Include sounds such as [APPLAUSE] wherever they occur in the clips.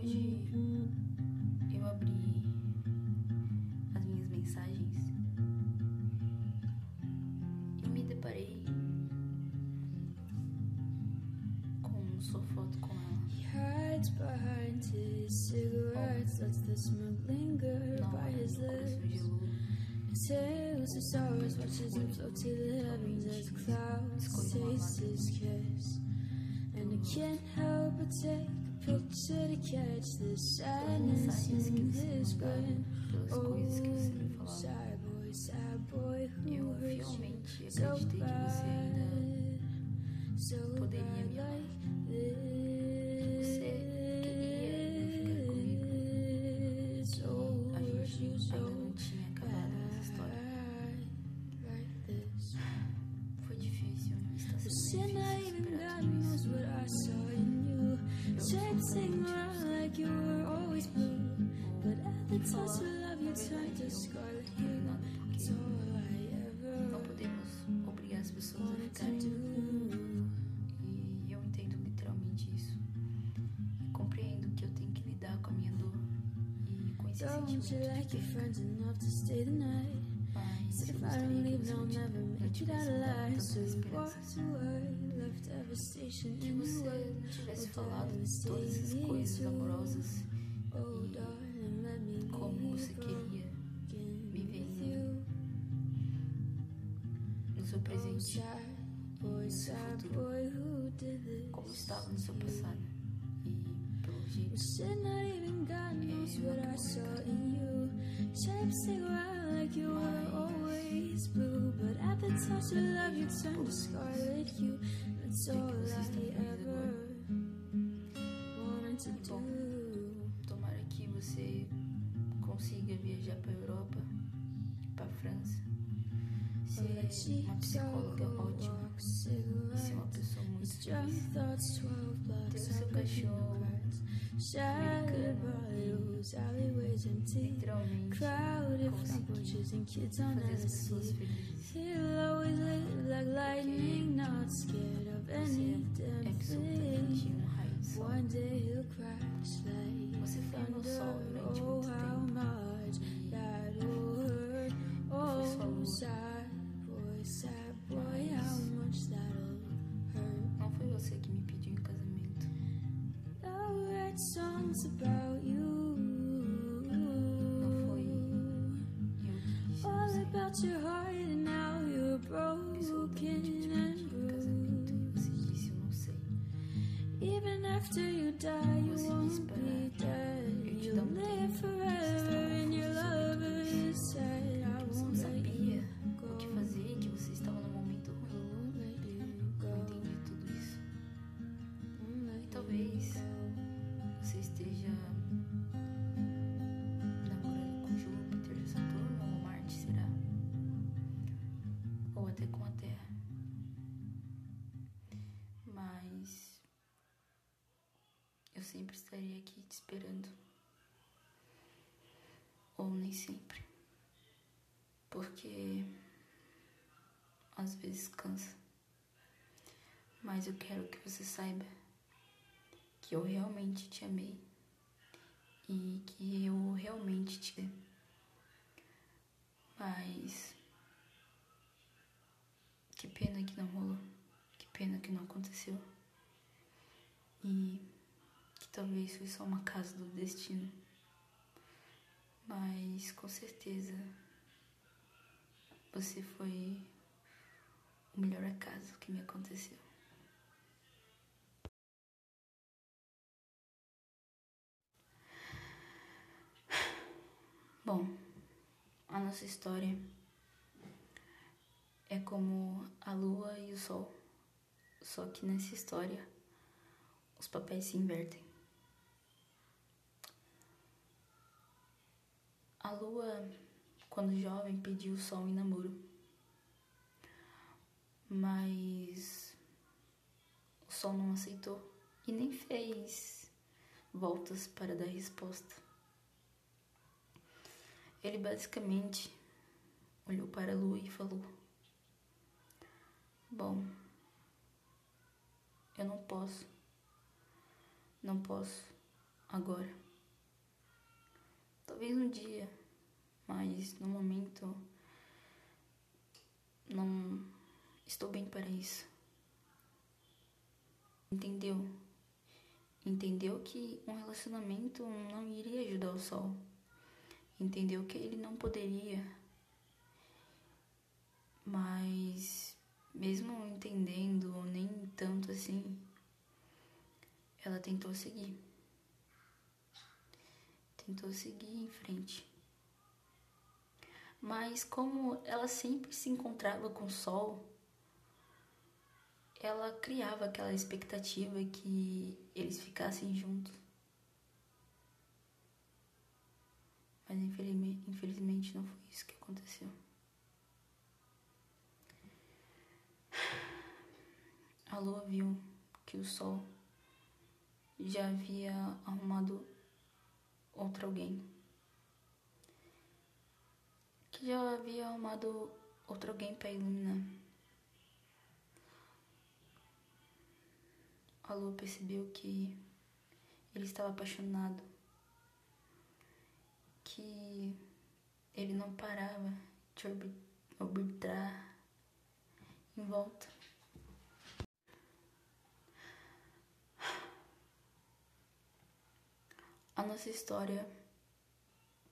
Hoje eu abri as minhas mensagens e me deparei com sua foto com ela. He hides behind his cigarettes, lets the stars, watches him float to the heavens as clouds taste his kiss. And I can't help but take picture to catch the sadness in você his me mandava, grin. pelas coisas que você me Oh, sad boy, sad boy, who hurts you so bad, so bad like Você Don't you de like your friends enough to stay the night? Said if I don't leave, I'll never não make it out alive. So you walked away, left devastation in the way. tivesse Oh, falado darling, de todas essas coisas amorosas Oh, e darling, let me como você queria broken me ver with em- you. no seu Oh, presente no seu futuro. como estava no seu passado. Said not even God knows what I saw in you. Chasing around like you were always blue. But at the touch of love, you turned to scarlet hue. That's all I ever wanted to do. tomara que você consiga viajar para Europa, para a França. Se é uma psicóloga ótima, se é uma pessoa muito feliz, ter um o seu cachorro. americano, literalmente. Conseguir fazer as pessoas felizes. Talvez você esteja namorando com Júpiter, Saturno ou Marte, será? Ou até com a Terra. Mas eu sempre estarei aqui te esperando. Ou nem sempre. Porque às vezes cansa. Mas eu quero que você saiba que eu realmente te amei e que eu realmente te. Mas que pena que não rolou, que pena que não aconteceu e que talvez foi só uma casa do destino. Mas com certeza você foi o melhor acaso que me aconteceu. Bom, a nossa história é como a lua e o sol, só que nessa história os papéis se invertem. A lua, quando jovem, pediu o sol em namoro, mas o sol não aceitou e nem fez voltas para dar resposta. Ele basicamente olhou para a lua e falou: Bom, eu não posso, não posso agora. Talvez um dia, mas no momento não estou bem para isso. Entendeu? Entendeu que um relacionamento não iria ajudar o sol. Entendeu que ele não poderia. Mas mesmo entendendo, nem tanto assim, ela tentou seguir. Tentou seguir em frente. Mas como ela sempre se encontrava com o sol, ela criava aquela expectativa que eles ficassem juntos. Mas infelizmente, não foi isso que aconteceu. A lua viu que o sol já havia arrumado outro alguém. Que já havia arrumado outro alguém para iluminar. A lua percebeu que ele estava apaixonado, que ele não parava de orbitar em volta. A nossa história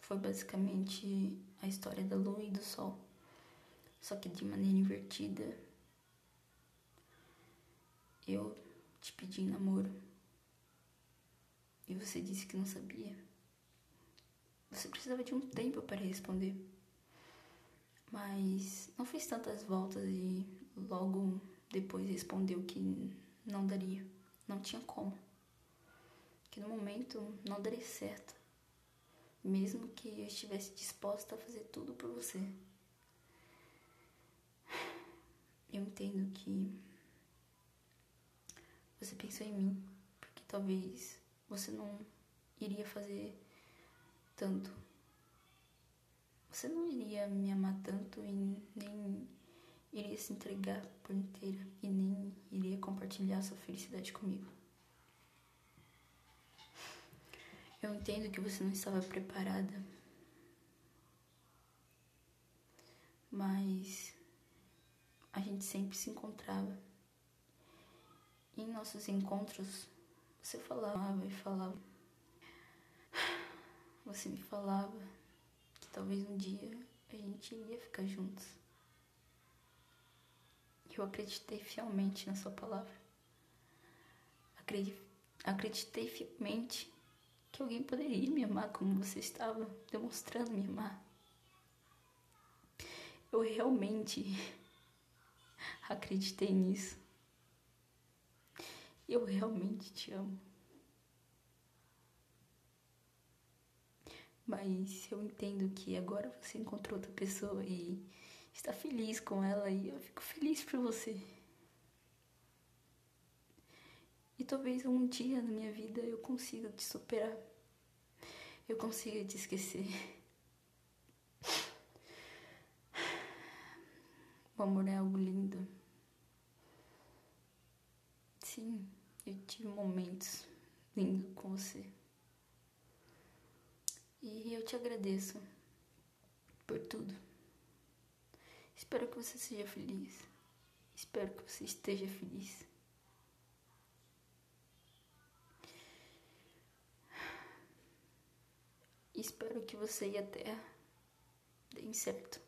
foi basicamente a história da lua e do sol, só que de maneira invertida. Eu te pedi namoro e você disse que não sabia. Você precisava de um tempo para responder. Mas não fez tantas voltas e logo depois respondeu que não daria, não tinha como. Que no momento não daria certo, mesmo que eu estivesse disposta a fazer tudo por você. Eu entendo que você pensou em mim, porque talvez você não iria fazer tanto. Você não iria me amar tanto e nem iria se entregar por inteira e nem iria compartilhar sua felicidade comigo. Eu entendo que você não estava preparada, mas a gente sempre se encontrava em nossos encontros, você falava e falava. Você me falava que talvez um dia a gente iria ficar juntos. Eu acreditei fielmente na sua palavra. Acreditei fielmente que alguém poderia me amar como você estava demonstrando me amar. Eu realmente [LAUGHS] acreditei nisso. Eu realmente te amo. Mas eu entendo que agora você encontrou outra pessoa e está feliz com ela e eu fico feliz por você. E talvez um dia na minha vida eu consiga te superar. Eu consiga te esquecer. O amor é algo lindo. Sim. Eu tive momentos lindos com você. E eu te agradeço por tudo. Espero que você seja feliz. Espero que você esteja feliz. Espero que você e a Terra deem certo.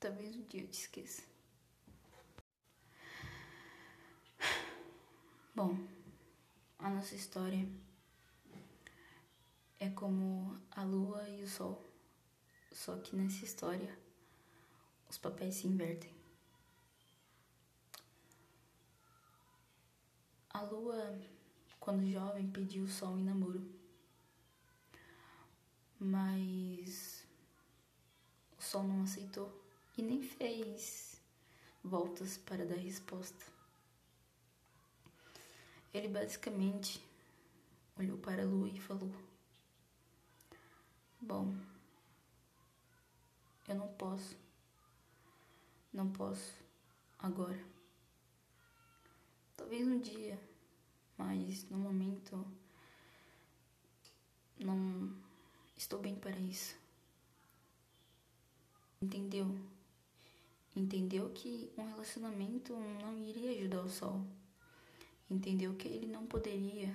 Talvez um dia eu te esqueça. Bom, a nossa história é como a lua e o sol, só que nessa história os papéis se invertem. A lua, quando jovem, pediu o sol em namoro, mas o sol não aceitou e nem fez voltas para dar resposta. Ele basicamente olhou para a lua e falou: Bom, eu não posso, não posso agora. Talvez um dia, mas no momento não estou bem para isso. Entendeu? Entendeu que um relacionamento não iria ajudar o sol. Entendeu que ele não poderia.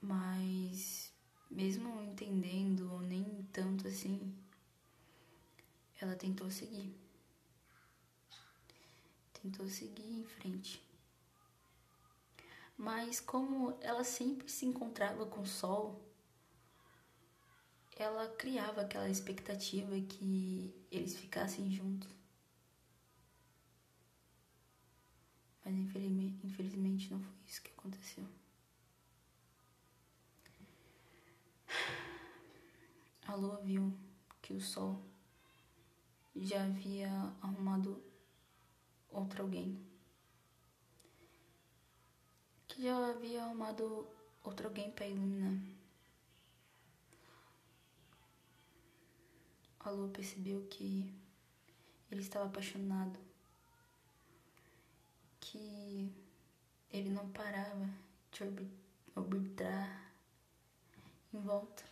Mas mesmo entendendo, ou nem tanto assim, ela tentou seguir. Tentou seguir em frente. Mas como ela sempre se encontrava com o sol, ela criava aquela expectativa que eles ficassem juntos. Mas infelizmente não foi isso que aconteceu. A lua viu que o sol já havia arrumado outro alguém. Que já havia arrumado outro alguém para iluminar. A lua percebeu que ele estava apaixonado, que ele não parava de orbitar em volta